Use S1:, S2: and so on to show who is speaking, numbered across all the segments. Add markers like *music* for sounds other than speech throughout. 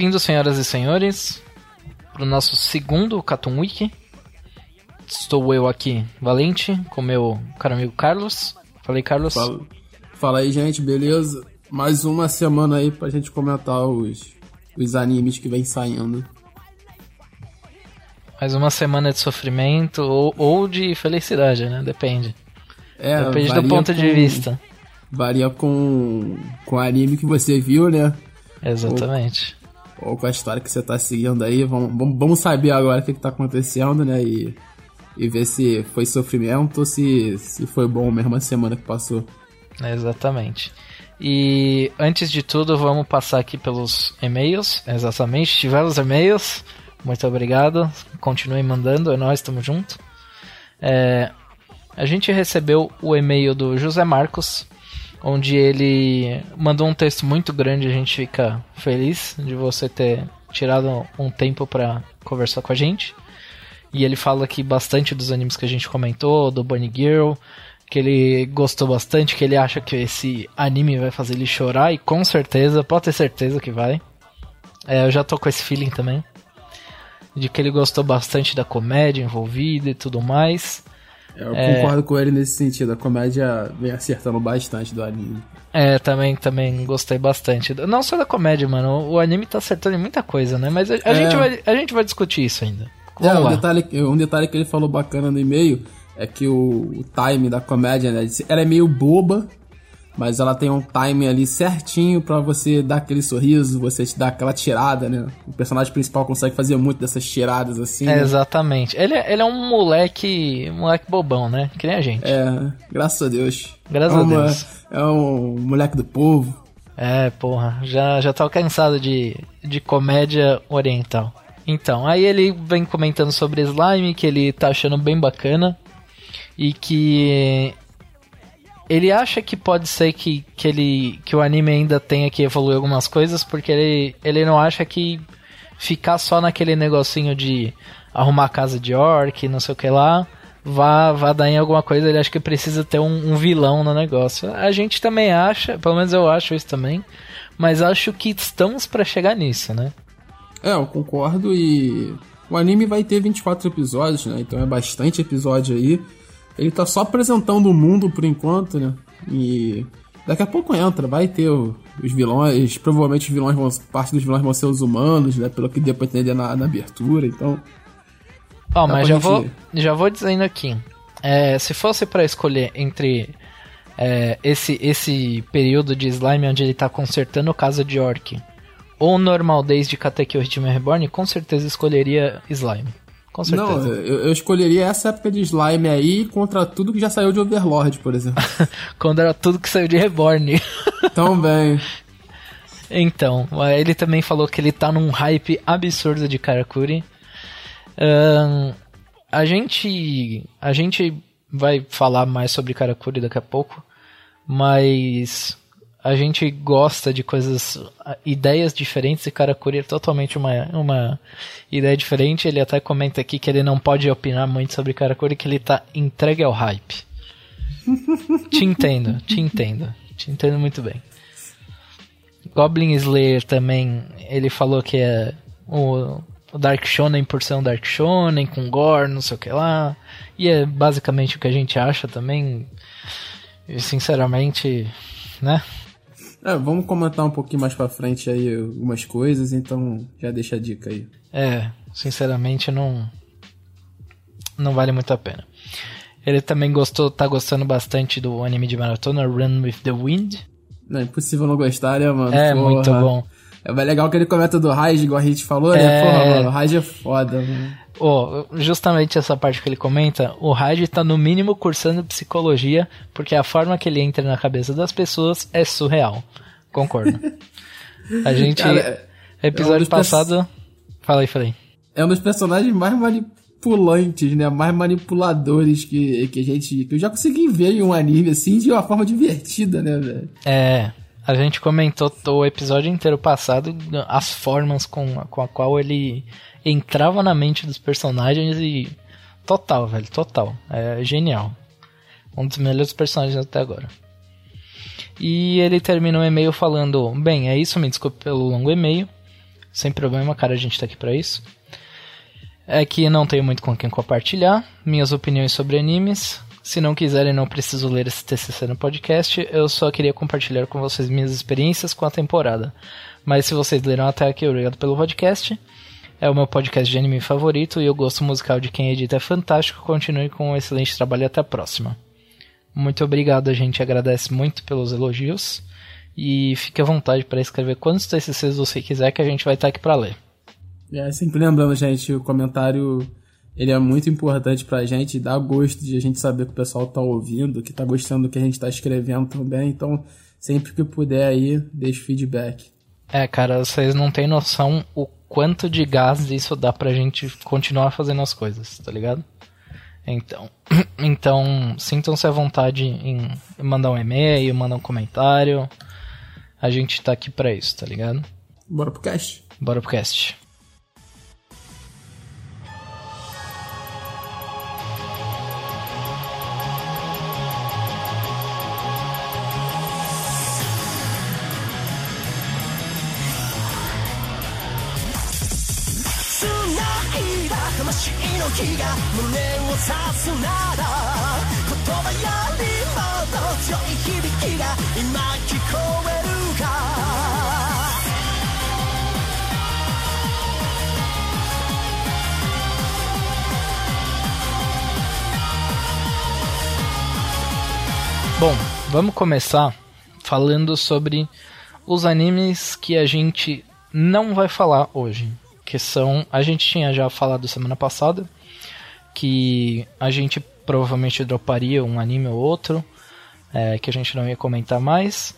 S1: Bem-vindos, senhoras e senhores, para o nosso segundo Cartoon Week. Estou eu aqui, Valente, com meu caro amigo Carlos. Falei, Carlos.
S2: Fala, fala aí, gente, beleza? Mais uma semana aí pra gente comentar os, os animes que vem saindo.
S1: Mais uma semana de sofrimento ou, ou de felicidade, né? Depende.
S2: É,
S1: Depende do ponto
S2: com,
S1: de vista.
S2: Varia com, com o anime que você viu, né?
S1: Exatamente.
S2: Ou, com a história que você tá seguindo aí. Vamos, vamos, vamos saber agora o que, que tá acontecendo, né? E, e ver se foi sofrimento ou se, se foi bom mesmo a semana que passou.
S1: Exatamente. E antes de tudo, vamos passar aqui pelos e-mails. Exatamente, tivemos e-mails. Muito obrigado. Continuem mandando, é nós, estamos junto. É, a gente recebeu o e-mail do José Marcos, onde ele mandou um texto muito grande. A gente fica feliz de você ter tirado um tempo para conversar com a gente. E ele fala aqui bastante dos animes que a gente comentou, do Bunny Girl, que ele gostou bastante, que ele acha que esse anime vai fazer ele chorar, e com certeza, pode ter certeza que vai. É, eu já tô com esse feeling também. De que ele gostou bastante da comédia envolvida e tudo mais.
S2: Eu
S1: É.
S2: concordo com ele nesse sentido. A comédia vem acertando bastante do anime.
S1: É, também, também gostei bastante. Não só da comédia, mano. O anime tá acertando em muita coisa, né? Mas a, a
S2: É.
S1: gente, vai, a gente vai discutir isso ainda.
S2: É,
S1: Vamos
S2: um
S1: lá.
S2: detalhe, um detalhe que ele falou bacana no e-mail é que o, o time da comédia, né? Ela é meio boba, mas ela tem um time ali certinho pra você dar aquele sorriso, você te dar aquela tirada, né? O personagem principal consegue fazer muito dessas tiradas assim.
S1: É,
S2: né?
S1: exatamente. Ele, é- ele é um moleque. moleque bobão, né? Que nem a gente.
S2: É, graças a Deus.
S1: Graças
S2: é
S1: a
S2: uma-
S1: Deus.
S2: É um moleque do povo.
S1: É, porra, já, já tava cansado de, de comédia oriental. Então, aí ele vem comentando sobre Slime, que ele tá achando bem bacana. E que ele acha que pode ser que, que, ele, que o anime ainda tenha que evoluir algumas coisas, porque ele, ele não acha que ficar só naquele negocinho de arrumar a casa de orc, não sei o que lá, vá, vá dar em alguma coisa. Ele acha que precisa ter um, um vilão no negócio. A gente também acha, pelo menos eu acho isso também, mas acho que estamos pra chegar nisso, né?
S2: É, eu concordo e o anime vai ter 24 episódios, né? Então é bastante episódio aí. Ele tá só apresentando o mundo por enquanto, né? E daqui a pouco entra, vai ter o- os vilões, provavelmente os vilões vão, parte dos vilões vão ser os humanos, né? Pelo que deu pra entender na, na abertura, então.
S1: Ó, mas já
S2: gente
S1: vou, já vou dizendo aqui. É, se fosse pra escolher entre é, esse, esse período de slime onde ele tá consertando o caso de Orc ou Normal Days de Katekyo Hitman Reborn, com certeza escolheria slime. Com certeza.
S2: Não, eu, eu escolheria essa época de slime aí contra tudo que já saiu de Overlord, por exemplo. *laughs*
S1: Quando era tudo que saiu de Reborn. *laughs*
S2: Também.
S1: Então, ele também falou que ele tá num hype absurdo de Karakuri. Ahn, a gente a gente vai falar mais sobre Karakuri daqui a pouco, mas a gente gosta de coisas, ideias diferentes e Karakuri é totalmente uma, uma ideia diferente. Ele até comenta aqui que ele não pode opinar muito sobre Karakuri, que ele tá entregue ao hype. *laughs* te entendo, te entendo, te entendo muito bem. Goblin Slayer também, ele falou que é o, o Dark Shonen por ser um Dark Shonen, com gore, não sei o que lá. E é basicamente o que a gente acha também. E sinceramente, né?
S2: É, vamos comentar um pouquinho mais pra frente aí algumas coisas, então já deixa a dica aí.
S1: É, sinceramente não. Não vale muito a pena. Ele também gostou, tá gostando bastante do anime de maratona Run with the Wind.
S2: Não é impossível não gostar, né, mano?
S1: É, Porra. muito bom.
S2: É legal que ele comenta do Raiz, igual a gente falou, né? é... Porra, mano, o Raiz é foda, mano.
S1: Oh, justamente essa parte que ele comenta, o Raj tá no mínimo cursando psicologia, porque a forma que ele entra na cabeça das pessoas é surreal. Concordo. *laughs* A gente. Cara, episódio é um passado. Fala aí, falei.
S2: É um dos personagens mais manipulantes, né? Mais manipuladores que, que a gente. que eu já consegui ver em um anime, assim, de uma forma divertida, né, velho?
S1: É. A gente comentou o episódio inteiro passado as formas com, com a qual ele entrava na mente dos personagens e. Total, velho, total. É genial. Um dos melhores personagens até agora. E ele termina o e-mail falando: Bem, é isso, me desculpe pelo longo e-mail. Sem problema, cara, a gente tá aqui pra isso. É que não tenho muito com quem compartilhar minhas opiniões sobre animes. Se não quiserem, não preciso ler esse TCC no podcast. Eu só queria compartilhar com vocês minhas experiências com a temporada. Mas se vocês leram até aqui, obrigado pelo podcast. É o meu podcast de anime favorito e o gosto musical de quem edita é fantástico. Continue com um excelente trabalho e até a próxima. Muito obrigado, a gente agradece muito pelos elogios. E fique à vontade para escrever quantos TCCs você quiser que a gente vai estar aqui para ler.
S2: É, sempre lembrando, gente, o comentário ele é muito importante pra gente, dá gosto de a gente saber que o pessoal tá ouvindo, que tá gostando do que a gente tá escrevendo também. Então, sempre que puder aí, deixe feedback.
S1: É, cara, vocês não têm noção o quanto de gás isso dá pra gente continuar fazendo as coisas, tá ligado? Então, *clears throat* então sintam-se à vontade em mandar um e-mail, mandar um comentário. A gente tá aqui pra isso, tá ligado?
S2: Bora pro cast.
S1: Bora pro cast.
S2: 火が胸を刺すなら言葉よりもっと強い響きが今聞こえるか
S1: Bom, vamos começar falando sobre os animes que a gente não vai falar hoje. Que são. A gente tinha já falado semana passada que a gente provavelmente droparia um anime ou outro, é, que a gente não ia comentar mais.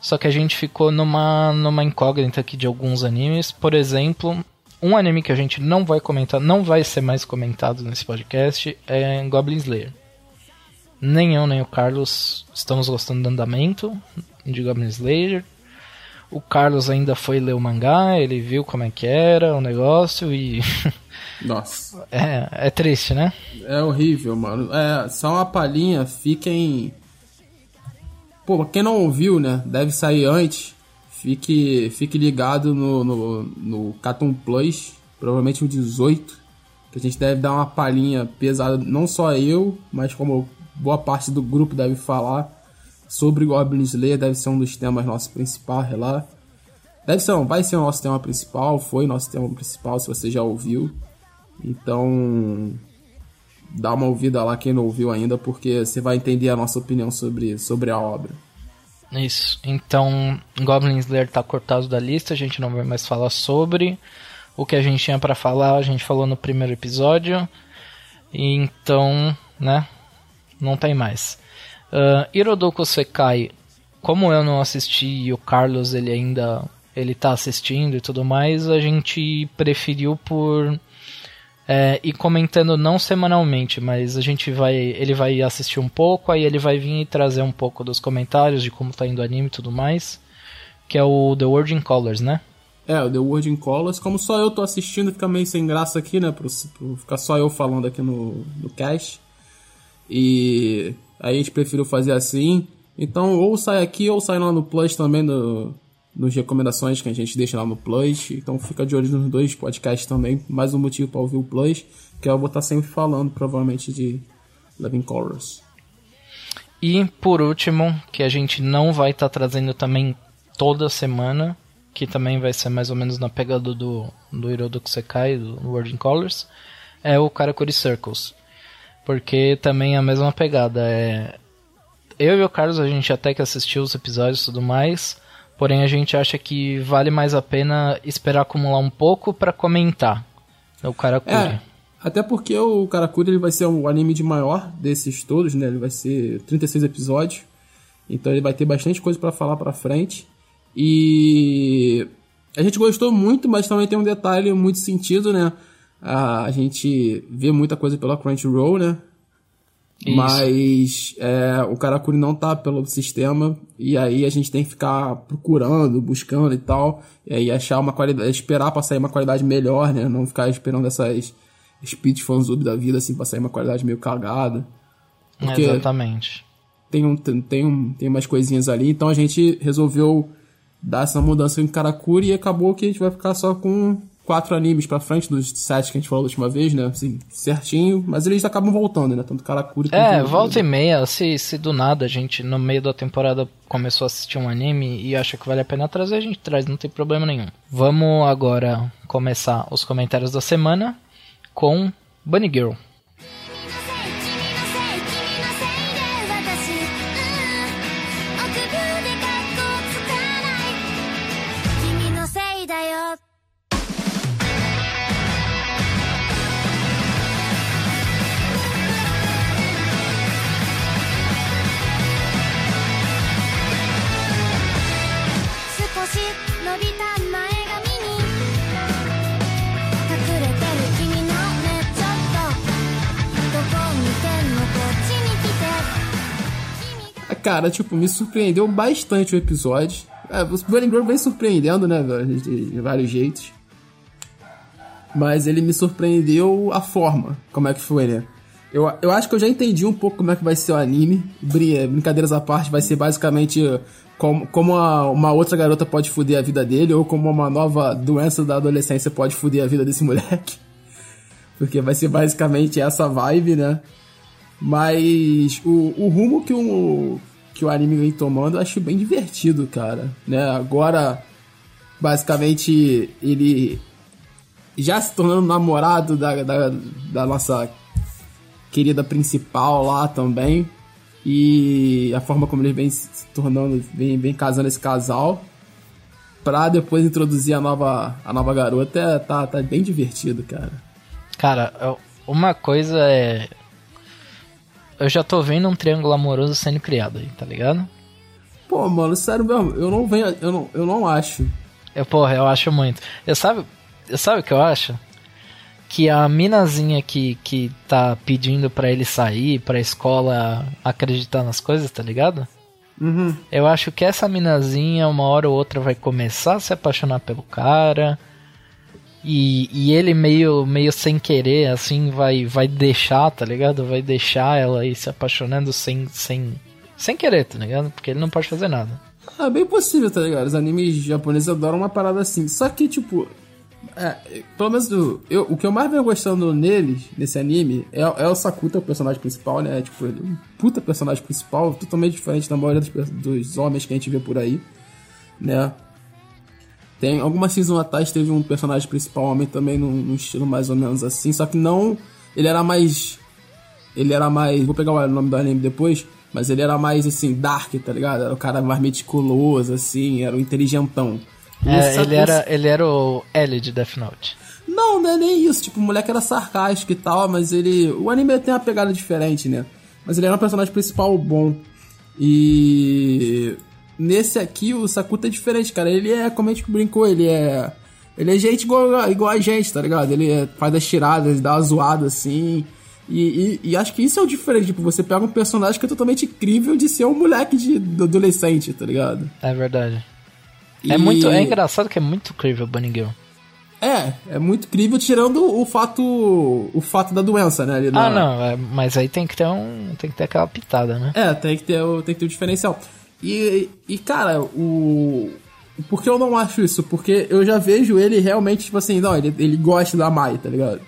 S1: Só que a gente ficou numa, numa incógnita aqui de alguns animes. Por exemplo, um anime que a gente não vai comentar, não vai ser mais comentado nesse podcast, é Goblin Slayer. Nem eu, nem o Carlos estamos gostando do andamento de Goblin Slayer. O Carlos ainda foi ler o mangá, ele viu como é que era o negócio e. *laughs*
S2: Nossa.
S1: É, é triste, né?
S2: É horrível, mano. É, só uma palhinha, fiquem. Pô, quem não ouviu, né? Deve sair antes. Fique, fique ligado no, no, no Cartoon Plus, provavelmente o 18. Que a gente deve dar uma palhinha pesada, não só eu, mas como boa parte do grupo deve falar sobre Goblin Slayer, deve ser um dos temas nossos principais lá. Deve ser, vai ser o nosso tema principal, foi nosso tema principal, se você já ouviu. Então, dá uma ouvida lá quem não ouviu ainda, porque você vai entender a nossa opinião sobre, sobre a obra.
S1: Isso. Então, Goblin Slayer tá cortado da lista, a gente não vai mais falar sobre. O que a gente tinha para falar, a gente falou no primeiro episódio. Então, né? Não tem mais. Uh, Hirodoku Sekai, como eu não assisti e o Carlos ele ainda ele tá assistindo e tudo mais, a gente preferiu por é, ir comentando não semanalmente, mas a gente vai, ele vai assistir um pouco, aí ele vai vir e trazer um pouco dos comentários de como tá indo o anime e tudo mais, que é o The World in Colors, né?
S2: É, o The World in Colors, como só eu tô assistindo, fica meio sem graça aqui, né, pro, pro ficar só eu falando aqui no, no cast. E Aí a gente preferiu fazer assim. Então, ou sai aqui ou sai lá no Plus também, no, nos recomendações que a gente deixa lá no Plus. Então fica de olho nos dois podcasts também. Mais um motivo para ouvir o Plus, que eu vou estar sempre falando, provavelmente, de Living Colors.
S1: E por último, que a gente não vai estar trazendo também toda semana, que também vai ser mais ou menos na pegada do, do Hirodoku Sekai, do World in Colors, é o Karakuri Circles. Porque também é a mesma pegada. É... Eu e o Carlos, a gente até que assistiu os episódios e tudo mais, porém a gente acha que vale mais a pena esperar acumular um pouco para comentar o Karakuri.
S2: É, até porque o Karakuri ele vai ser o anime de maior desses todos, né? Ele vai ser 36 episódios. Então ele vai ter bastante coisa para falar para frente. E a gente gostou muito, mas também tem um detalhe muito sentido, né? A gente vê muita coisa pela Crunchyroll, né? Isso. Mas é, o Karakuri não tá pelo sistema e aí a gente tem que ficar procurando, buscando e tal, e aí achar uma qualidade, esperar pra sair uma qualidade melhor, né? Não ficar esperando essas speed fanzub da vida assim pra sair uma qualidade meio cagada.
S1: Porque Exatamente.
S2: Tem, um, tem, um, tem umas coisinhas ali, então a gente resolveu dar essa mudança em Karakuri e acabou que a gente vai ficar só com quatro animes pra frente dos sete que a gente falou da última vez, né? Assim, certinho, mas eles acabam voltando, né? Tanto Karakuri quanto...
S1: É, volta e meia, se, se do nada a gente, no meio da temporada, começou a assistir um anime e acha que vale a pena trazer, a gente traz, não tem problema nenhum. Vamos agora começar os comentários da semana com Bunny Girl.
S2: Cara, tipo, me surpreendeu bastante o episódio. É, o Burning vem surpreendendo, né, de, de vários jeitos. Mas ele me surpreendeu a forma, como é que foi, né? Eu, eu acho que eu já entendi um pouco como é que vai ser o anime. Brincadeiras à parte, vai ser basicamente como, como a, uma outra garota pode foder a vida dele, ou como uma nova doença da adolescência pode foder a vida desse *laughs* moleque. Porque vai ser basicamente essa vibe, né? Mas o, o rumo que o, que o anime vem tomando, eu acho bem divertido, cara. Né? Agora, basicamente, ele já se tornando namorado da, da, da nossa querida principal lá também. E a forma como ele vem se tornando, vem, vem casando esse casal. Pra depois introduzir a nova, a nova garota, é, tá, tá bem divertido, cara.
S1: Cara, uma coisa é eu já tô vendo um triângulo amoroso sendo criado aí, tá ligado?
S2: Pô, mano, sério mesmo, eu não venho, eu não, eu não acho.
S1: Eu, porra, eu acho muito. Eu sabe, eu sabe o que eu acho? Que a minazinha que, que tá pedindo para ele sair pra escola acreditar nas coisas, tá ligado?
S2: Uhum.
S1: Eu acho que essa minazinha, uma hora ou outra, vai começar a se apaixonar pelo cara. E, e ele meio, meio sem querer, assim, vai, vai deixar, tá ligado? Vai deixar ela aí se apaixonando sem, sem, sem querer, tá ligado? Porque ele não pode fazer nada.
S2: É bem possível, tá ligado? Os animes japoneses adoram uma parada assim. Só que, tipo, é, pelo menos do, eu, o que eu mais venho gostando nele, nesse anime, é, é o Sakuta, o personagem principal, né? Tipo, ele é um puta personagem principal, totalmente diferente da maioria dos, dos homens que a gente vê por aí, né? Tem algumas season atrás teve um personagem principal homem também num, num, estilo mais ou menos assim, só que não, ele era mais ele era mais, vou pegar o nome do anime depois, mas ele era mais assim dark, tá ligado? Era o cara mais meticuloso assim, era o inteligentão.
S1: É, ele era ele era o L de Death Note.
S2: Não, não é nem isso, tipo, o moleque era sarcástico e tal, mas ele, o anime tem uma pegada diferente, né? Mas ele era um personagem principal bom. E Nesse aqui, o Sakuta é diferente, cara. Ele é, como a gente brincou, ele é. Ele é gente igual, igual a gente, tá ligado? Ele é, faz as tiradas, dá uma zoada assim. E, e, e, acho que isso é o diferente. Tipo, você pega um personagem que é totalmente incrível de ser um moleque de, de adolescente, tá ligado?
S1: É verdade. E... É muito. É engraçado que é muito incrível o Bunny Girl.
S2: É, é muito incrível tirando o fato o fato da doença, né?
S1: Na... Ah, não, é, mas aí tem que ter um tem que ter aquela pitada, né?
S2: É, tem que ter tem que ter o diferencial. E, e cara, o. Por que eu não acho isso? Porque eu já vejo ele realmente, tipo assim, não, ele, ele gosta da Mai, tá ligado?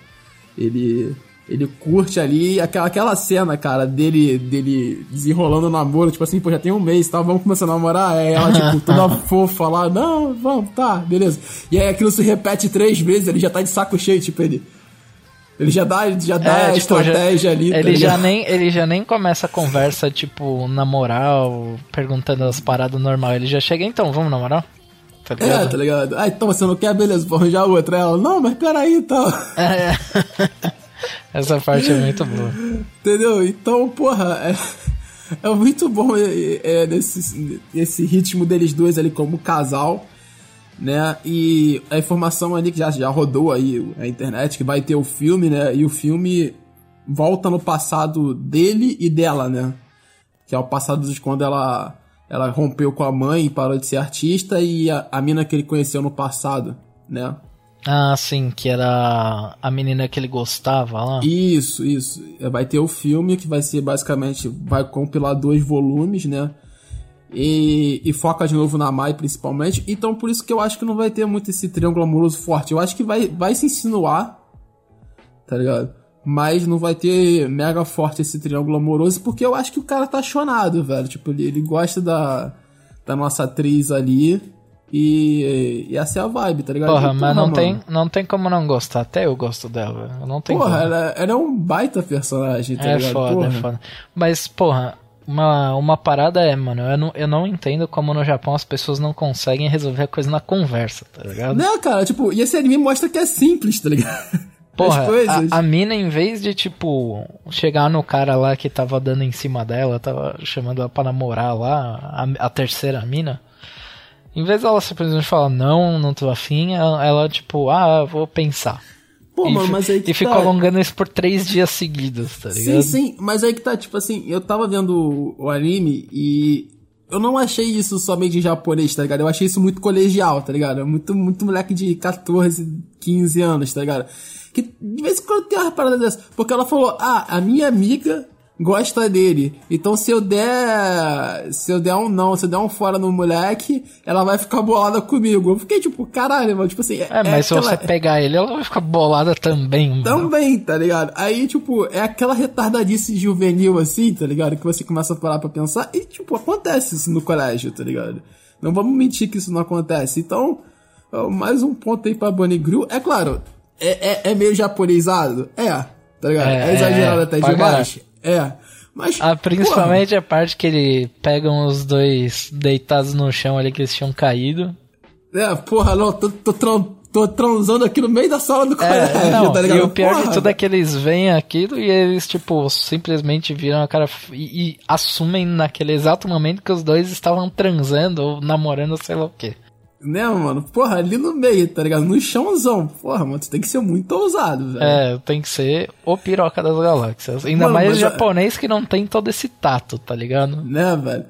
S2: Ele. Ele curte ali aquela, aquela cena, cara, dele, dele desenrolando o namoro, tipo assim, pô, já tem um mês, tá? Vamos começar a namorar? É ela, tipo, *laughs* toda fofa lá, não, vamos, tá, beleza. E aí aquilo se repete três vezes, ele já tá de saco cheio, tipo, ele. Ele já dá, já dá
S1: É,
S2: a
S1: tipo,
S2: estratégia
S1: já-
S2: ali. tá
S1: Ele já,
S2: ligado?
S1: nem, ele já nem começa a conversa, tipo, na moral, perguntando as paradas normal. Ele já chega, então, vamos namorar? Tá
S2: É, tá ligado? Ah, então você não quer, beleza, vou arranjar outra. Ela, não, mas peraí, então. *laughs*
S1: É. Essa parte é muito boa.
S2: Entendeu? Então, porra, é, é muito bom é, é, nesse, esse ritmo deles dois ali como casal, né? E a informação ali que já, já rodou aí a internet, que vai ter o filme, né? E o filme volta no passado dele e dela, né? Que é o passado de quando ela, ela rompeu com a mãe e parou de ser artista e a, a mina que ele conheceu no passado, né?
S1: Ah, sim, que era a menina que ele gostava lá.
S2: Isso, isso. Vai ter o filme que vai ser basicamente. Vai compilar dois volumes, né? E, e foca de novo na Mai principalmente. Então por isso que eu acho que não vai ter muito esse triângulo amoroso forte. Eu acho que vai, vai se insinuar, tá ligado? Mas não vai ter mega forte esse triângulo amoroso, porque eu acho que o cara tá chonado, velho. Tipo, ele, ele gosta da, da nossa atriz ali. E, e essa é a vibe, tá ligado?
S1: Porra, mas não
S2: mano,
S1: tem, não tem como não gostar. Até eu gosto dela. Não tem
S2: Porra,
S1: como.
S2: ela, ela é um baita personagem, tá
S1: É
S2: ligado?
S1: foda,
S2: Porra.
S1: é foda. Mas, porra, uma, uma parada é, mano, eu não, eu não entendo como no Japão as pessoas não conseguem resolver a coisa na conversa, tá ligado?
S2: Não, cara, tipo, e esse anime mostra que é simples, tá ligado? *laughs*
S1: Porra, a, a mina, em vez de, tipo, chegar no cara lá que tava dando em cima dela, tava chamando ela pra namorar lá, a, a terceira mina, em vez dela simplesmente falar, não, não tô afim, ela, ela, tipo, ah, vou pensar.
S2: Pô,
S1: e,
S2: mano, mas aí que
S1: e ficou
S2: tá.
S1: alongando isso por três dias seguidos, tá ligado?
S2: Sim, sim, mas aí que tá, tipo assim, eu tava vendo o, o anime e eu não achei isso somente em japonês, tá ligado? Eu achei isso muito colegial, tá ligado? Muito, muito moleque de 14, 15 anos, tá ligado? Que de vez em quando tem uma parada dessa. Porque ela falou, ah, a minha amiga gosta dele. Então se eu der. Se eu der um não, se eu der um fora no moleque, ela vai ficar bolada comigo. Eu fiquei tipo, caralho, mano, tipo assim.
S1: É, mas se
S2: aquela-
S1: você pegar ele, ela vai ficar bolada também, mano.
S2: também, tá ligado? Aí, tipo, é aquela retardadice juvenil assim, tá ligado? Que você começa a parar pra pensar e, tipo, acontece isso no colégio, tá ligado? Não vamos mentir que isso não acontece. Então, mais um ponto aí pra Bonnie Grill. É claro, é, é, é meio japonesado? É, tá ligado?
S1: É,
S2: É, exagerado
S1: é,
S2: até demais? É. Mas,
S1: Ah, principalmente a parte que ele pega os dois deitados no chão ali que eles tinham caído.
S2: porra, é, porra, não, tô, tô, tran- tô transando aqui no meio da sala do
S1: É,
S2: colégio,
S1: não,
S2: tá ligado?
S1: e o pior
S2: Porra,
S1: de tudo é que eles veem aquilo e eles, tipo, simplesmente viram a cara e, e assumem naquele exato momento que os dois estavam transando ou namorando, sei lá o quê.
S2: Né, mano? Porra, ali no meio, tá ligado? No chãozão. Porra, mano, tu tem que ser muito ousado, velho.
S1: É, tem que ser o piroca das galáxias. Ainda
S2: Mano,
S1: mais o
S2: a-
S1: japonês que não tem todo esse tato, tá ligado?
S2: Né, velho?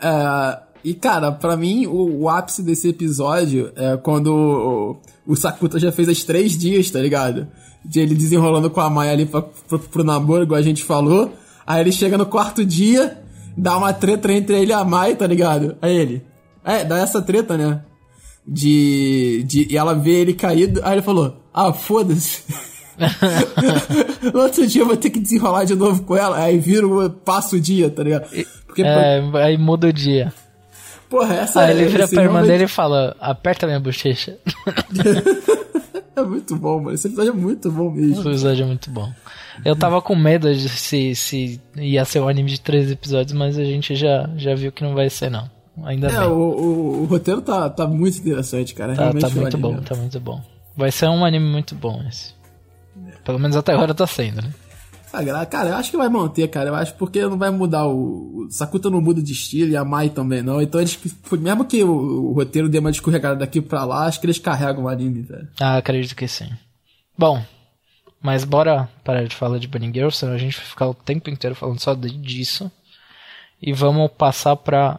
S2: É, e, cara, pra mim, o, o ápice desse episódio é quando o, o Sakuta já fez as três dias, tá ligado? De ele desenrolando com a Mai ali pra, pro, pro namoro, igual a gente falou. Aí ele chega no quarto dia, dá uma treta entre ele e a Mai, tá ligado? Aí ele. É, dá essa treta, né? De, de. E ela vê ele caído, aí ele falou: Ah, foda-se. *laughs* no outro dia eu vou ter que desenrolar de novo com ela. Aí vira, o- passa o dia, tá ligado? Porque,
S1: É, aí muda o dia.
S2: porra, essa
S1: Aí ele vira
S2: esse
S1: pra irmã
S2: momento-
S1: dele e fala, aperta minha bochecha. *laughs*
S2: É muito bom, mano. Esse episódio é muito bom mesmo.
S1: Esse episódio é muito bom. Eu tava com medo de se, se ia ser um anime de três episódios, mas a gente já, já viu que não vai ser, não. Ainda
S2: É,
S1: bem.
S2: o, o, o roteiro tá, tá muito interessante, cara.
S1: Tá,
S2: Realmente
S1: tá muito bom, tá muito bom. Vai ser um anime muito bom esse. Pelo menos até agora tá sendo, né?
S2: Ah, gra- Cara, eu acho que vai manter, cara. Eu acho porque não vai mudar o. O Sakuta não muda de estilo e a Mai também não. Então eles. Mesmo que o, o roteiro dê uma escorregada daqui pra lá, acho que eles carregam o anime, velho.
S1: Ah, acredito que sim. Bom, mas bora parar de falar de Bunny Girl, senão a gente vai ficar o tempo inteiro falando só disso. E vamos passar pra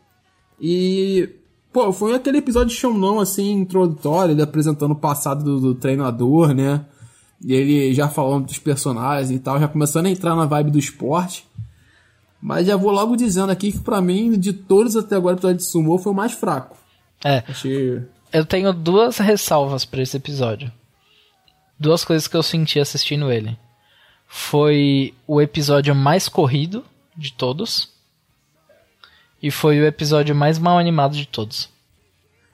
S2: e, pô, foi aquele episódio de não assim, introdutório, ele apresentando o passado do, do treinador, né? E ele já falando dos personagens e tal, já começando a entrar na vibe do esporte. Mas já vou logo dizendo aqui que pra mim, de todos até agora, o episódio de Sumo foi o mais fraco.
S1: É.
S2: Achei.
S1: Eu tenho duas ressalvas pra esse episódio. Duas coisas que eu senti assistindo ele. Foi o episódio mais corrido de todos. E foi o episódio mais mal animado de todos.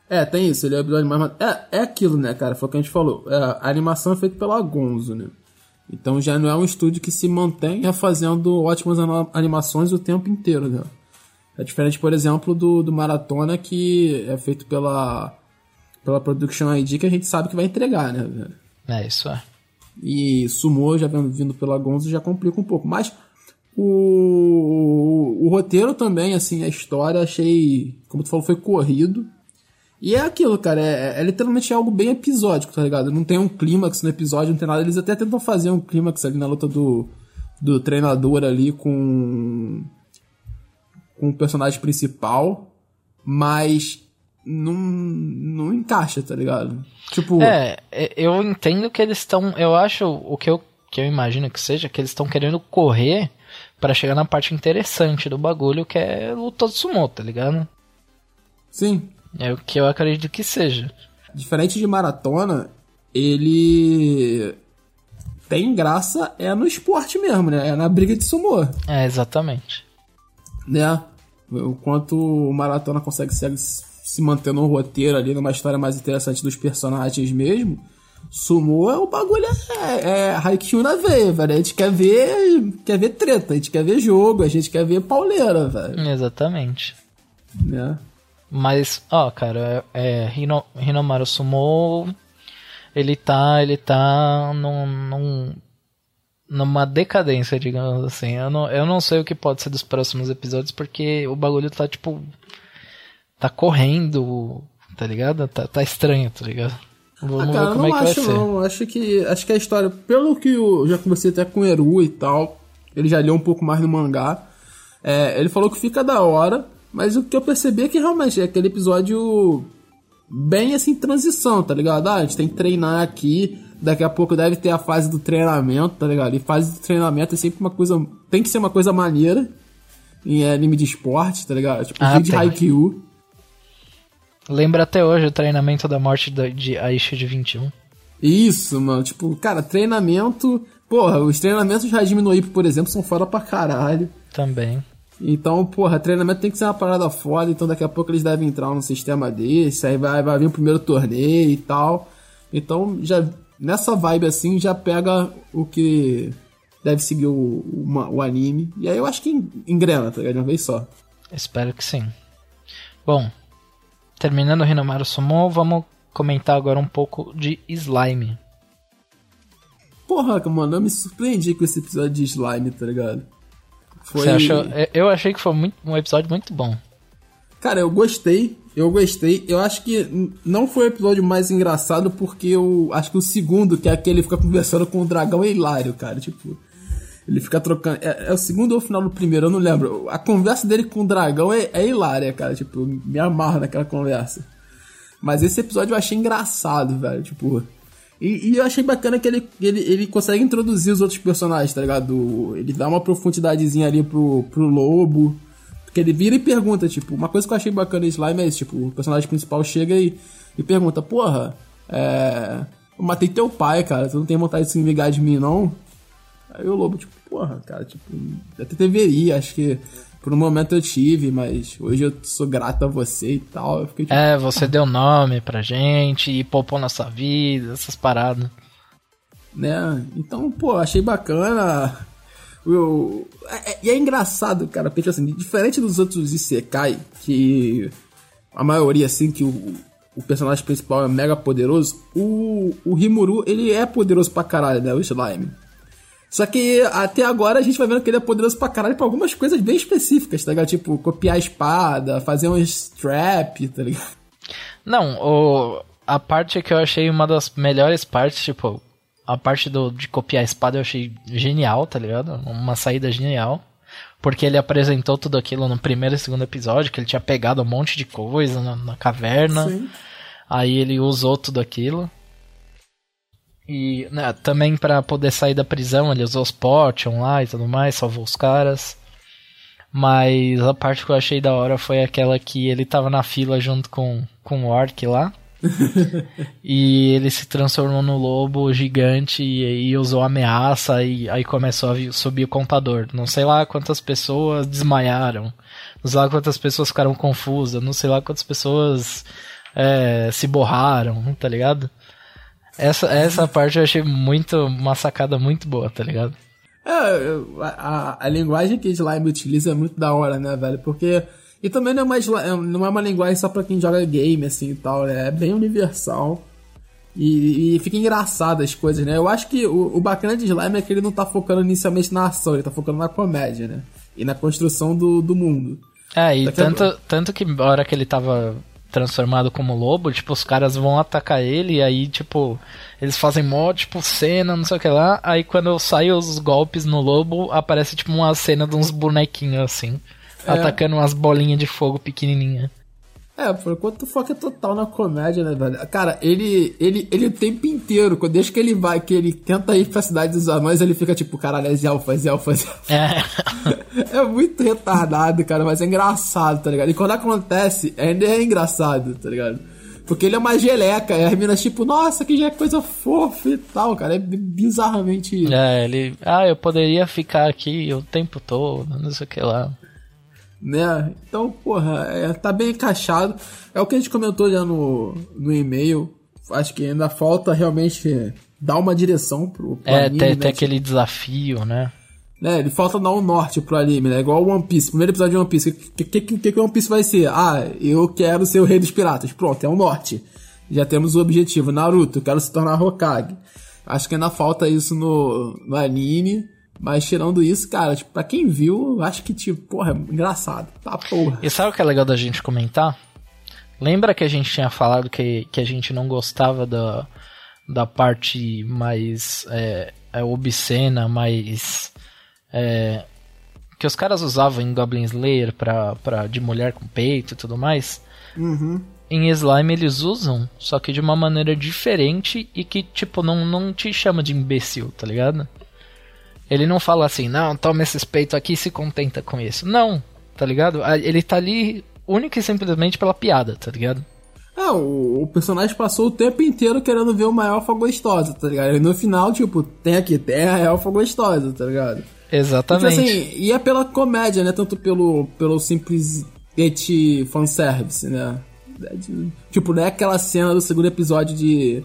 S2: É, tem isso, ele é o episódio mais. É, é aquilo, né, cara? Foi o que a gente falou. É, a animação é feita pela Gonzo, né? Então já não é um estúdio que se mantenha fazendo ótimas animações o tempo inteiro, né? É diferente, por exemplo, do, do Maratona, que é feito pela, pela Production ID, que a gente sabe que vai entregar, né?
S1: É, isso é.
S2: E Sumo, já vendo- vindo pela Gonzo, já complica um pouco. Mas o, o, o roteiro também, assim, a história, achei, como tu falou, foi corrido. E é aquilo, cara, é, é literalmente algo bem episódico, tá ligado? Não tem um clímax no episódio, não tem nada. Eles até tentam fazer um clímax ali na luta do, do treinador ali com, com o personagem principal, mas não, não encaixa, tá ligado? Tipo,
S1: É, é, eu entendo que eles estão. Eu acho o que eu, que eu imagino que seja que eles estão querendo correr pra chegar na parte interessante do bagulho, que é luta do sumô, tá ligado?
S2: sim,
S1: É o que eu acredito que seja.
S2: Diferente de maratona, ele tem graça é no esporte mesmo, né? É na briga de sumô,
S1: É, exatamente.
S2: né? O quanto o maratona consegue se, se manter no roteiro ali, numa história mais interessante dos personagens mesmo. Sumô é o bagulho, é, é Haikyuu na veia, velho. A gente quer ver, quer ver treta, a gente quer ver jogo, a gente quer ver pauleira, velho.
S1: Exatamente.
S2: Né?
S1: Mas, ó, cara, é, Hino, Hinomaru Sumo, ele tá, ele tá num, num- numa decadência, digamos assim. Eu não, eu não sei o que pode ser dos próximos episódios, porque o bagulho tá, tipo, tá correndo, tá ligado? Tá, tá estranho, tá ligado? Vamos
S2: Ah, cara,
S1: ver
S2: eu
S1: como é
S2: não
S1: que vai
S2: acho
S1: ser.
S2: não. Acho que, acho que a história, pelo que eu já conversei até com o Eru e tal, ele já leu um pouco mais no mangá. é, ele falou que fica da hora, mas o que eu percebi é que realmente é aquele episódio bem assim, transição, tá ligado? Ah, a gente tem que treinar aqui, daqui a pouco deve ter a fase do treinamento, tá ligado? E fase do treinamento é sempre uma coisa. Tem que ser uma coisa maneira em anime de esporte, tá ligado? Tipo,
S1: Ah,
S2: vídeo de. Haikyuu.
S1: Lembra até hoje o treinamento da morte da- de Aisha de 21.
S2: Isso, mano. Tipo, cara, treinamento. Porra, os treinamentos de Hajime no por exemplo, são foda pra caralho.
S1: Também.
S2: Então, porra, treinamento tem que ser uma parada foda. Então, daqui a pouco eles devem entrar num sistema desse. Aí vai, vai vir o primeiro torneio e tal. Então, já nessa vibe assim, já pega o que deve seguir o, o, o anime. E aí eu acho que en- engrena, tá ligado? De uma vez só.
S1: Espero que sim. Bom, terminando o Hinomaru Sumo, vamos comentar agora um pouco de Slime.
S2: Porra, mano, eu me surpreendi com esse episódio de Slime, tá ligado? Foi...
S1: Você achou? eu- achei que foi muito- um episódio muito bom.
S2: Cara, eu gostei, eu gostei. Eu acho que não foi o episódio mais engraçado porque eu acho que o segundo, que é aquele que fica conversando com o dragão, é hilário, cara. Tipo, ele fica trocando. É, é o segundo ou o final do primeiro, eu não lembro. A conversa dele com o dragão é, é hilária, cara. Tipo, me amarro naquela conversa. Mas esse episódio eu achei engraçado, velho. Tipo. E, e eu achei bacana que ele, ele, ele consegue introduzir os outros personagens, tá ligado? Ele dá uma profundidadezinha ali pro, pro lobo. Porque ele vira e pergunta, tipo, uma coisa que eu achei bacana em Slime é isso, tipo, o personagem principal chega e, e pergunta, porra, é. Eu matei teu pai, cara, tu não tem vontade de se vingar de mim, não? Aí o lobo, tipo, porra, cara, tipo, até deveria, acho que por um momento eu tive, mas hoje eu sou grato a você e tal. Eu fiquei tipo,
S1: É, você deu nome pra gente e poupou nossa vida, essas paradas.
S2: né? Então, pô, achei bacana. Eu, é- é- e é engraçado, cara, porque assim, diferente dos outros Isekai, que a maioria, assim, que o, o personagem principal é mega poderoso, o, o Rimuru, ele é poderoso pra caralho, né? O Slime. Só que até agora a gente vai vendo que ele é poderoso pra caralho pra algumas coisas bem específicas, tá ligado? Tipo, copiar a espada, fazer um strap, tá ligado?
S1: Não, o, a parte que eu achei uma das melhores partes, tipo, a parte do, de copiar a espada eu achei genial, tá ligado? Uma saída genial. Porque ele apresentou tudo aquilo no primeiro e segundo episódio, que ele tinha pegado um monte de coisa na, na caverna.
S2: Sim.
S1: Aí ele usou tudo aquilo. E né, também para poder sair da prisão, ele usou os potion lá e tudo mais, salvou os caras. Mas a parte que eu achei da hora foi aquela que ele tava na fila junto com, com o Orc lá. *laughs* e ele se transformou no lobo gigante e, e usou ameaça e aí começou a subir o contador. Não sei lá quantas pessoas desmaiaram, não sei lá quantas pessoas ficaram confusas, não sei lá quantas pessoas é, se borraram, tá ligado? Essa, essa parte eu achei muito uma sacada muito boa, tá ligado?
S2: É, a, a, a linguagem que Slime utiliza é muito da hora, né, velho? Porque. E também não é, uma, não é uma linguagem só pra quem joga game, assim e tal, né? É bem universal. E, e fica engraçado as coisas, né? Eu acho que o, o bacana de Slime é que ele não tá focando inicialmente na ação, ele tá focando na comédia, né? E na construção do, do mundo.
S1: É, e
S2: Daqui a
S1: tanto, tanto que na hora que ele tava transformado como lobo, tipo, os caras vão atacar ele e aí, tipo, eles fazem mó, tipo, cena, não sei o que lá. Aí quando saem os golpes no lobo, aparece, tipo, uma cena de uns bonequinhos assim,
S2: É.
S1: atacando umas bolinhas de fogo pequenininha.
S2: É, por enquanto o foco é total na comédia, né, velho? Cara, ele, ele, ele o tempo inteiro, quando desde que ele vai, que ele tenta ir pra cidade dos anões, ele fica tipo, caralho, é elfas, elfas, elfas.
S1: É, *laughs*
S2: É muito retardado, cara, mas é engraçado, tá ligado? E quando acontece, ainda é engraçado, tá ligado? Porque ele é uma geleca, e as minas tipo, nossa, que já é coisa fofa e tal, cara. É bizarramente.
S1: é, ele. Ah, eu poderia ficar aqui o tempo todo, não sei o que lá.
S2: Né? Então, porra, é, tá bem encaixado. É o que a gente comentou já no, no e-mail. Acho que ainda falta realmente dar uma direção pro, pro
S1: É,
S2: anime,
S1: tem,
S2: né?
S1: tem aquele desafio, né?
S2: né? Ele falta dar um norte pro anime, né? Igual o One Piece. Primeiro episódio de One Piece. O que, que, que, que o One Piece vai ser? Ah, eu quero ser o rei dos piratas. Pronto, é um norte. Já temos o objetivo. Naruto, eu quero se tornar Hokage. Acho que ainda falta isso no, no anime. Mas tirando isso, cara, tipo, pra quem viu, acho que, tipo, porra, é engraçado. Tá porra.
S1: E sabe o que é legal da gente comentar? Lembra que a gente tinha falado que, que a gente não gostava da, da parte mais é, é, obscena, mais. é, que os caras usavam em Goblin Slayer pra, pra, de mulher com peito e tudo mais? Em Slime eles usam, só que de uma maneira diferente e que, tipo, não, não te chama de imbecil, tá ligado? Ele não fala assim, não, toma esses peitos aqui e se contenta com isso. Não, tá ligado? Ele tá ali única e simplesmente pela piada, tá ligado?
S2: Ah, o, o personagem passou o tempo inteiro querendo ver uma elfa gostosa, tá ligado? E no final, tipo, tem aqui, tem a elfa gostosa, tá ligado?
S1: Exatamente.
S2: Então, assim, e é pela comédia, né? Tanto pelo, pelo simplesmente fanservice, né? É Tipo, não é aquela cena do segundo episódio de,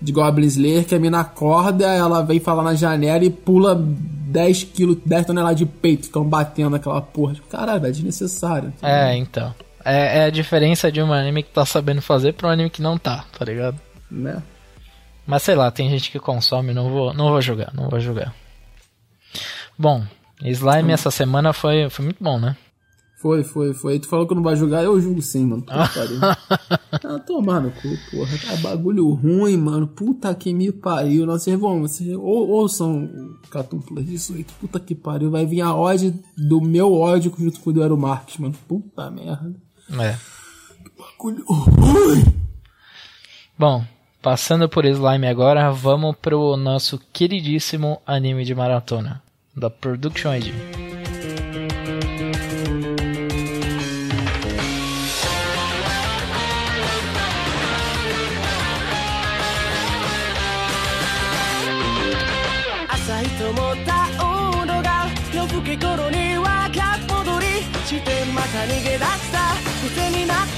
S2: de Goblin Slayer que a mina acorda, ela vem falar na janela e pula 10 quilos, 10 toneladas de peito, ficam batendo aquela porra. Tipo, caralho, é desnecessário.
S1: É, então. É, é a diferença de um anime que tá sabendo fazer pra um anime que não tá, tá ligado?
S2: Né?
S1: Mas sei lá, tem gente que consome, não vou, não vou jogar, não vou jogar. Bom, Slime essa semana foi, foi muito bom, né?
S2: Foi, foi, foi. Tu falou que não vai julgar, eu julgo sim, mano. Puta que pariu. *laughs* Ah, tomar no cu, porra. É bagulho ruim, mano. Puta que me pariu. Nossa, vocês vão, vocês ou, ouçam o Catum Plus 18. Puta que pariu. Vai vir a ódio do meu ódio junto com o do Aero Marques, mano. Puta merda.
S1: É.
S2: Bagulho ruim.
S1: Bom, passando por Slime agora, vamos pro nosso queridíssimo anime de maratona, da Production ID.
S3: 逃げ出した癖になって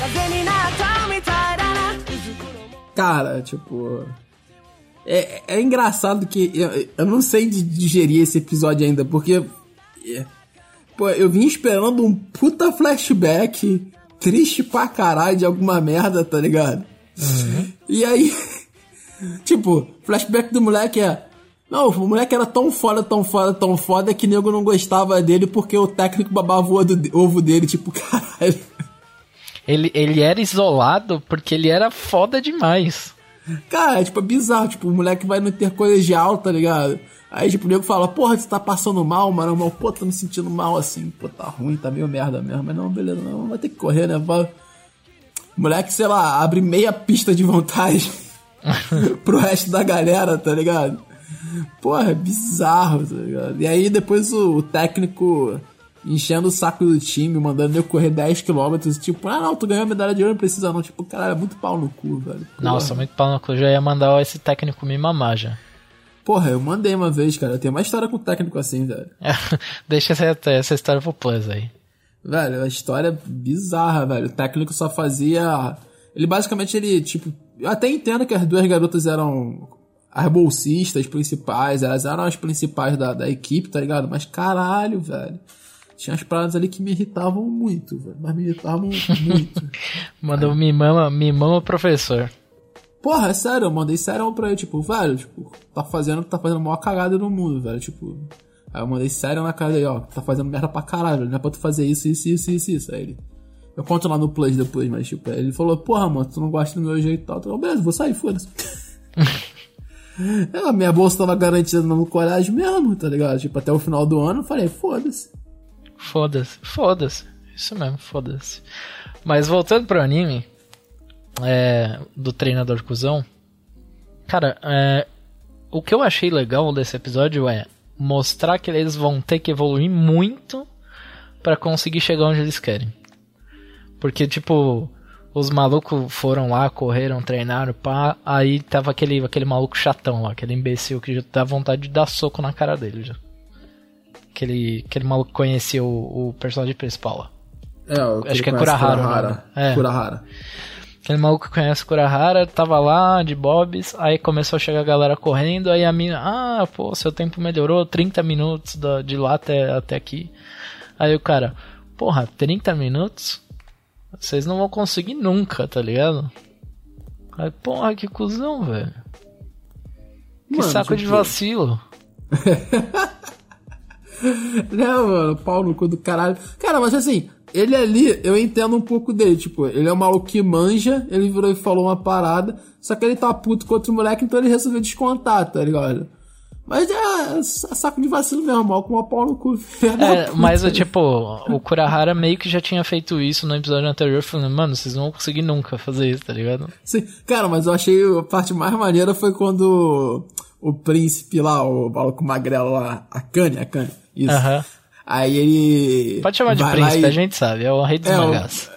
S3: 風になったみたいだなうずくのも
S2: Cara, tipo. É, é engraçado que eu, eu não sei de digerir esse episódio ainda, porque. é, Pô, eu vim esperando um puta flashback triste pra caralho de alguma merda, tá ligado? E aí. *laughs* tipo, flashback do moleque é. Não, o moleque era tão foda, tão foda, tão foda que nego não gostava dele porque o técnico babava o ovo de- ovo dele, tipo, *laughs* caralho.
S1: Ele, ele era isolado porque ele era foda demais.
S2: Cara, é tipo, é bizarro. Tipo, o moleque vai no intercolegial, tá ligado? Aí, tipo, o nego fala, porra, você tá passando mal, mano. Mas, pô, tô me sentindo mal assim. Pô, tá ruim, tá meio merda mesmo. Mas não, beleza, não. Vai ter que correr, né? Vai... Moleque, sei lá, abre meia pista de vantagem *laughs* pro resto da galera, tá ligado? Porra, é bizarro, tá ligado? E aí depois o, o técnico enchendo o saco do time, mandando eu correr 10km, tipo, ah não, tu ganhou a medalha de ouro, não precisa não. Tipo, caralho, é muito pau no cu, velho. Porra.
S1: Nossa, muito pau no cu. Já ia mandar esse técnico me mamar já.
S2: Porra, eu mandei uma vez, cara. Eu tenho uma história com o técnico assim, velho. *laughs*
S1: Deixa essa, essa história pro Plus aí.
S2: Velho, a história é bizarra, velho. O técnico só fazia. Ele basicamente, ele, tipo. Eu até entendo que as duas garotas eram as bolsistas principais, elas eram as principais da, da equipe, tá ligado? Mas caralho, velho. Tinha as paradas ali que me irritavam muito, velho. Mas me irritavam muito. *laughs*
S1: Mandou me mama, me mama professor.
S2: Porra, é sério, eu mandei sério pra ele, tipo, velho, tipo, tá fazendo, tá fazendo a maior cagada no mundo, velho, tipo. Aí eu mandei sério na cara dele, ó, tá fazendo merda pra caralho, não é pra tu fazer isso, isso, isso, isso, isso. Aí ele. Eu conto lá no Plus depois, mas tipo, ele falou, porra, mano, tu não gosta do meu jeito e tal. Eu beleza, vou sair, foda-se. *laughs* é, a minha bolsa tava garantida no colégio mesmo, tá ligado? Tipo, até o final do ano eu falei, foda-se.
S1: Foda-se, foda-se. Isso mesmo, foda-se. Mas voltando pro anime, é, do treinador cuzão, cara, é, o que eu achei legal desse episódio é mostrar que eles vão ter que evoluir muito para conseguir chegar onde eles querem. Porque, tipo, os malucos foram lá, correram, treinaram, pá, aí tava aquele, aquele maluco chatão lá, aquele imbecil que já dá vontade de dar soco na cara dele já. Aquele, aquele maluco que conhecia o, o personagem principal lá.
S2: É, o
S1: Acho que é Kurahara.
S2: Kurahara.
S1: É.
S2: Kurahara.
S1: Aquele maluco que conhece Kurahara, tava lá de bobs, aí começou a chegar a galera correndo, aí a mina, ah, pô, seu tempo melhorou, 30 minutos da, de lá até, até aqui. Aí o cara, porra, 30 minutos? Vocês não vão conseguir nunca, tá ligado? Aí, porra, que cuzão, velho. Que
S2: Mano,
S1: saco de
S2: tipo-
S1: vacilo. *laughs*
S2: Não, mano, pau no cu do caralho. Cara, mas assim, ele ali, eu entendo um pouco dele. Tipo, ele é um maluco que manja, ele virou e falou uma parada, só que ele tá puto com outro moleque, então ele resolveu descontar, tá ligado? Mas é saco de vacilo mesmo, mal com uma pau no cu. *laughs*
S1: É, mas o tipo, o Kurahara meio que já tinha feito isso no episódio anterior, falando, mano, vocês não vão conseguir nunca fazer isso, tá ligado?
S2: Sim, cara, mas eu achei a parte mais maneira foi quando o príncipe lá, o maluco magrelo lá, a Kanye, a Kanye, isso.
S1: Aham.
S2: Aí ele.
S1: Pode chamar de príncipe,
S2: e-
S1: a gente sabe, é o rei dos
S2: É, o-
S1: mangás.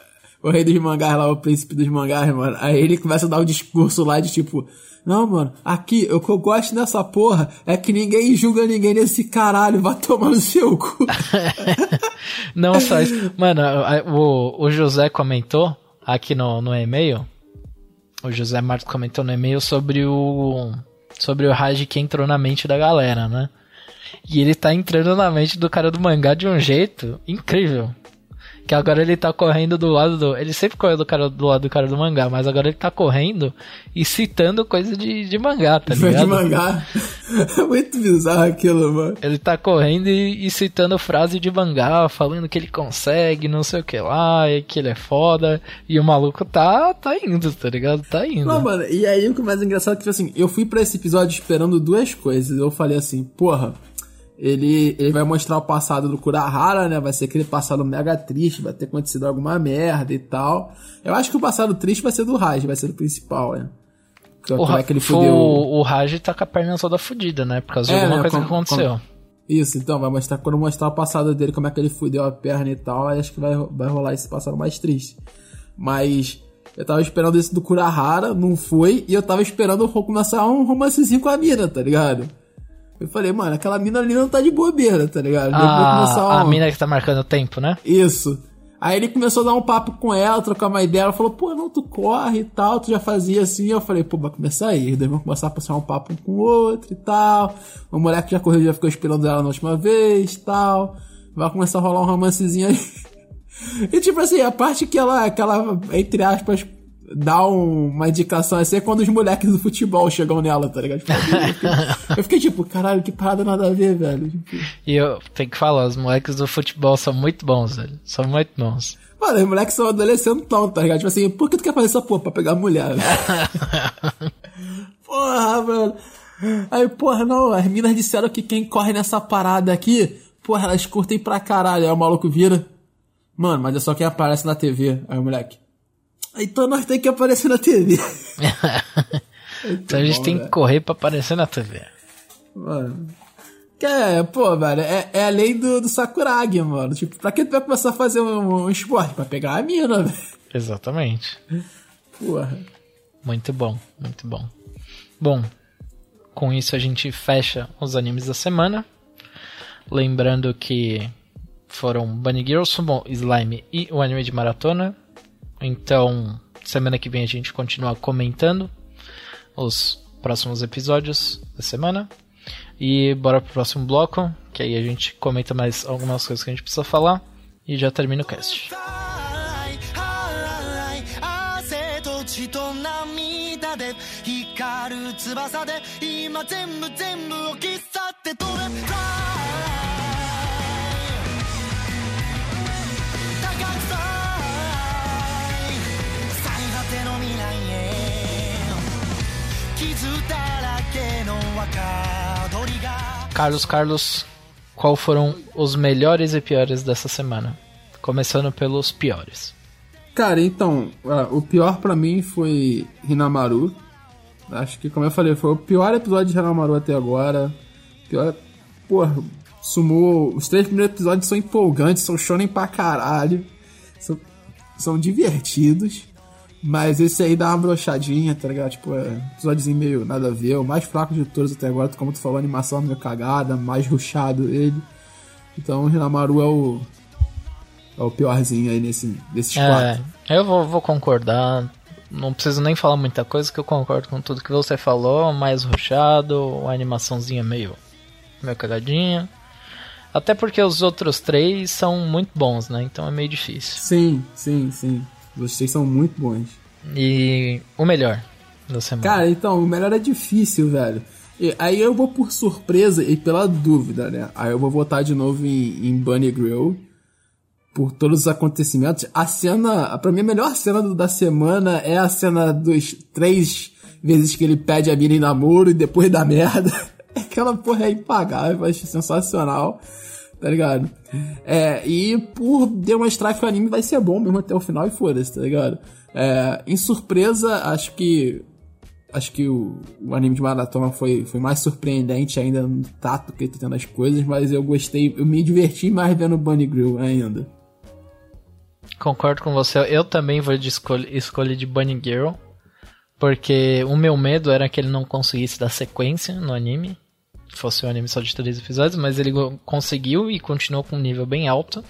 S2: o rei dos mangás lá, o príncipe dos mangás, mano. Aí ele começa a dar um discurso lá de tipo, não, mano, aqui, o que eu gosto nessa porra é que ninguém julga ninguém nesse caralho, vai tomar no seu cu. *laughs*
S1: Não só isso. Mano, o, o José comentou aqui no, no e-mail. O José Marcos comentou no e-mail sobre o. Sobre o Raj que entrou na mente da galera, né? E ele tá entrando na mente do cara do mangá de um jeito incrível. Que agora ele tá correndo do lado do. Ele sempre correu do, cara, do lado do cara do mangá, mas agora ele tá correndo e citando coisa de, de mangá, tá
S2: de
S1: ligado?
S2: mangá. É *laughs* muito bizarro aquilo, mano.
S1: Ele tá correndo e, e citando frase de mangá, falando que ele consegue, não sei o que lá, e que ele é foda. E o maluco tá, tá indo, tá ligado? Tá indo.
S2: Não, mano, e aí o que é mais engraçado é que, tipo assim, eu fui pra esse episódio esperando duas coisas. Eu falei assim, porra, ele, ele vai mostrar o passado do Kurahara, né? Vai ser aquele passado mega triste, vai ter acontecido alguma merda e tal. Eu acho que o passado triste vai ser do Raj, vai ser do principal, né? Que-
S1: o,
S2: Como é que ele fudeu.
S1: o, o Raj tá com a perna toda fudida, né? Por causa de
S2: É,
S1: alguma
S2: né,
S1: coisa
S2: como-
S1: que aconteceu.
S2: Isso, então, vai mostrar quando mostrar o passado dele, como é que ele fudeu a perna e tal, aí acho que vai, vai rolar esse passado mais triste. Mas eu tava esperando isso do Kurahara, não foi, e eu tava esperando começar um romancezinho com a mina, tá ligado? Eu falei, mano, aquela mina ali não tá de bobeira, tá ligado? Começar
S1: A, a mina que tá marcando o tempo, né?
S2: Isso. Aí ele começou a dar um papo com ela, trocar uma ideia. Ela falou, pô, não, tu corre e tal, tu já fazia assim. Eu falei, pô, vai começar aí. Daí vão começar a passar um papo um com o outro e tal. O moleque já correu, já ficou esperando ela na última vez e tal. Vai começar a rolar um romancezinho aí. *laughs* E tipo assim, a parte que ela, que ela entre aspas, dá um- uma indicação assim é quando os moleques do futebol chegam nela, tá ligado? Tipo, eu, fiquei, eu fiquei tipo, caralho, que parada nada a ver, velho. Tipo,
S1: E eu tenho que falar, os moleques do futebol são muito bons, velho. São muito bons.
S2: mano, os moleques são adolescentes tão, tá ligado? Tipo assim, por que tu quer fazer essa porra? Pra pegar mulher, velho. *laughs* porra, mano. Aí, porra, não, as minas disseram que quem corre nessa parada aqui, porra, elas curtem pra caralho. Aí o maluco vira. Mano, mas é só quem aparece na TV. Aí o moleque. Então nós tem que aparecer na TV. *laughs*
S1: Então a gente
S2: bom,
S1: tem
S2: velho.
S1: que correr pra aparecer na TV.
S2: Mano. Que é, pô, velho, é, é a lei do, do Sakuragi, mano. Tipo, pra que tu vai começar a fazer um, um esporte? Pra pegar a mina, velho.
S1: Exatamente.
S2: Porra.
S1: Muito bom, muito bom. Bom, com isso a gente fecha os animes da semana. Lembrando que foram Bunny Girls, Summon, Slime e o anime de maratona. Então, semana que vem a gente continua comentando os próximos episódios da semana. E bora pro próximo bloco, que aí a gente comenta mais algumas coisas que a gente precisa falar e já termina o cast.
S3: は
S1: Carlos, Carlos, qual foram os melhores e piores dessa semana? Começando pelos piores.
S2: Cara, então, ah, o pior pra mim foi Hinamaru. Acho que, como eu falei, foi o pior episódio de Hinamaru até agora. Pior. Porra, sumou. Os três primeiros episódios são empolgantes, são shonen pra caralho. São, são divertidos. Mas esse aí dá uma brochadinha, tá ligado? Tipo, é episódiozinho meio nada a ver. O mais fraco de todos até agora, como tu falou, a animação é meio cagada, mais ruchado ele. Então o Hinamaru é o. É o piorzinho aí nesse, desses quatro.
S1: É, eu vou, vou concordar. Não preciso nem falar muita coisa, que eu concordo com tudo que você falou. Mais ruchado, a animaçãozinha meio, meio cagadinha. Até porque os outros três são muito bons, né? Então é meio difícil.
S2: Sim, sim, sim. Vocês são muito bons.
S1: E o melhor da semana.
S2: Cara, então, o melhor é difícil, velho. E aí eu vou por surpresa e pela dúvida, né? Aí eu vou votar de novo em, em Bunny Grill. Por todos os acontecimentos. A cena, pra mim, a melhor cena do- da semana é a cena dos três vezes que ele pede a mina em namoro e depois da merda. *laughs* Aquela porra é impagável, eu acho sensacional. Tá ligado? É, e por demonstrar que o anime vai ser bom mesmo até o final e foda-se, tá ligado? É, em surpresa, acho que acho que o, o anime de maratona foi, foi mais surpreendente ainda no tato que ele tá tendo as coisas, mas eu gostei, eu me diverti mais vendo Bunny Grill ainda.
S1: Concordo com você. Eu também vou de escolha, escolha de Bunny Girl. Porque o meu medo era que ele não conseguisse dar sequência no anime. Fosse um anime só de três episódios, mas ele conseguiu e continuou com um nível bem alto.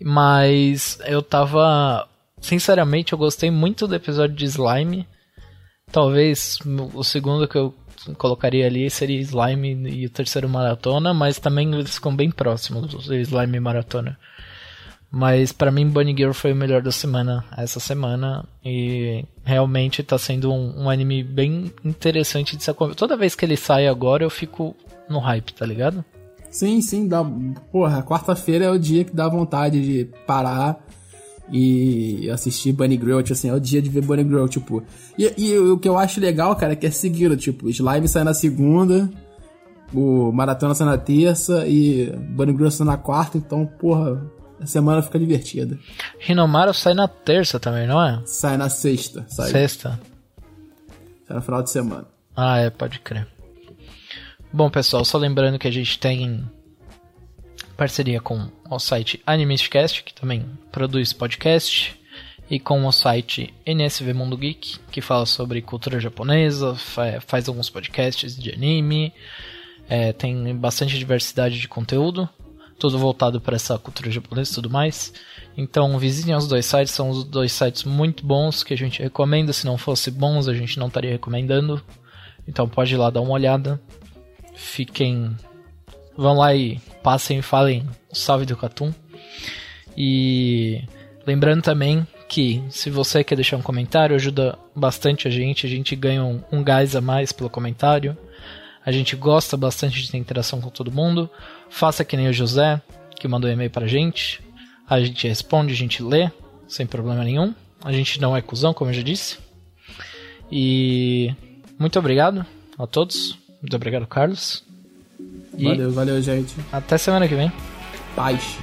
S1: Mas eu tava. Sinceramente, eu gostei muito do episódio de Slime. Talvez o segundo que eu colocaria ali seria Slime e o terceiro Maratona, mas também eles ficam bem próximos, Slime e Maratona. Mas pra mim Bunny Girl foi o melhor da semana essa semana e realmente tá sendo um, um anime bem interessante de se acompanhar. Toda vez que ele sai agora eu fico no hype, tá ligado?
S2: Sim, sim, dá. Porra, quarta-feira é o dia que dá vontade de parar e assistir Bunny Grill, tipo assim, é o dia de ver Bunny Grill, tipo. E, e o que eu acho legal, cara, é que é seguido, tipo, Slime sai na segunda, o Maratona sai na terça e Bunny Grill sai na quarta, então, porra, a semana fica divertida.
S1: Hinomaru sai na terça também, não é?
S2: Sai na sexta, sai,
S1: Sexta.
S2: sai no final de semana.
S1: Ah, é, pode crer. Bom, pessoal, só lembrando que a gente tem parceria com o site Animistcast, que também produz podcast, e com o site NSV Mundo Geek, que fala sobre cultura japonesa, fa- faz alguns podcasts de anime, é, tem bastante diversidade de conteúdo, todo voltado para essa cultura japonesa e tudo mais. Então visitem os dois sites, são os dois sites muito bons que a gente recomenda. Se não fosse bons, a gente não estaria recomendando. Então pode ir lá dar uma olhada. Fiquem. Vão lá e passem e falem salve do Catum. E lembrando também que se você quer deixar um comentário, ajuda bastante a gente. A gente ganha um, um gás a mais pelo comentário. A gente gosta bastante de ter interação com todo mundo. Faça que nem o José, que mandou e-mail pra gente. A gente responde, a gente lê, sem problema nenhum. A gente não é cuzão, como eu já disse. E muito obrigado a todos. Muito obrigado, Carlos. E
S4: valeu, valeu, gente.
S1: Até semana que vem.
S4: Paz.